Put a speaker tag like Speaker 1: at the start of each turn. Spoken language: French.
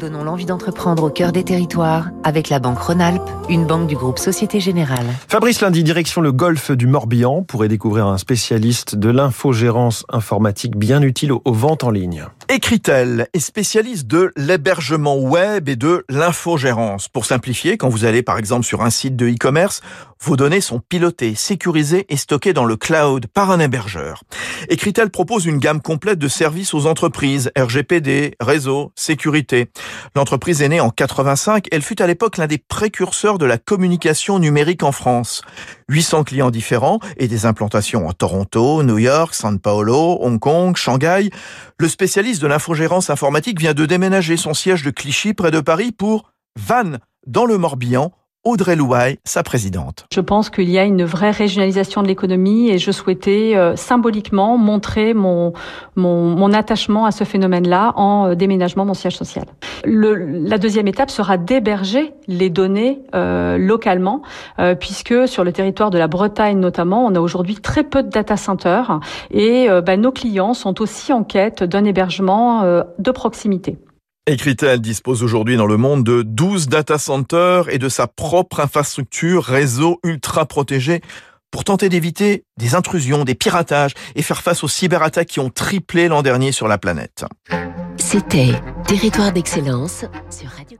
Speaker 1: Donnons l'envie d'entreprendre au cœur des territoires avec la Banque Rhône-Alpes, une banque du groupe Société Générale.
Speaker 2: Fabrice Lundi, direction le golfe du Morbihan, pourrait découvrir un spécialiste de l'infogérance informatique bien utile aux ventes en ligne.
Speaker 3: Écritel est spécialiste de l'hébergement web et de l'infogérance. Pour simplifier, quand vous allez par exemple sur un site de e-commerce, vos données sont pilotées, sécurisées et stockées dans le cloud par un hébergeur. Écritel propose une gamme complète de services aux entreprises, RGPD, réseau, sécurité. L'entreprise est née en 85, elle fut à l'époque l'un des précurseurs de la communication numérique en France. 800 clients différents et des implantations en Toronto, New York, San Paulo, Hong Kong, Shanghai. Le spécialiste de l'infogérance informatique vient de déménager son siège de Clichy près de Paris pour Vannes, dans le Morbihan, Audrey Louaille, sa présidente.
Speaker 4: Je pense qu'il y a une vraie régionalisation de l'économie et je souhaitais euh, symboliquement montrer mon, mon, mon, attachement à ce phénomène-là en euh, déménagement mon siège social. Le, la deuxième étape sera d'héberger les données euh, localement, euh, puisque sur le territoire de la Bretagne notamment, on a aujourd'hui très peu de data centers et bah, nos clients sont aussi en quête d'un hébergement de proximité.
Speaker 3: Ecritel dispose aujourd'hui dans le monde de 12 data centers et de sa propre infrastructure réseau ultra protégé pour tenter d'éviter des intrusions, des piratages et faire face aux cyberattaques qui ont triplé l'an dernier sur la planète.
Speaker 1: C'était Territoire d'excellence sur Radio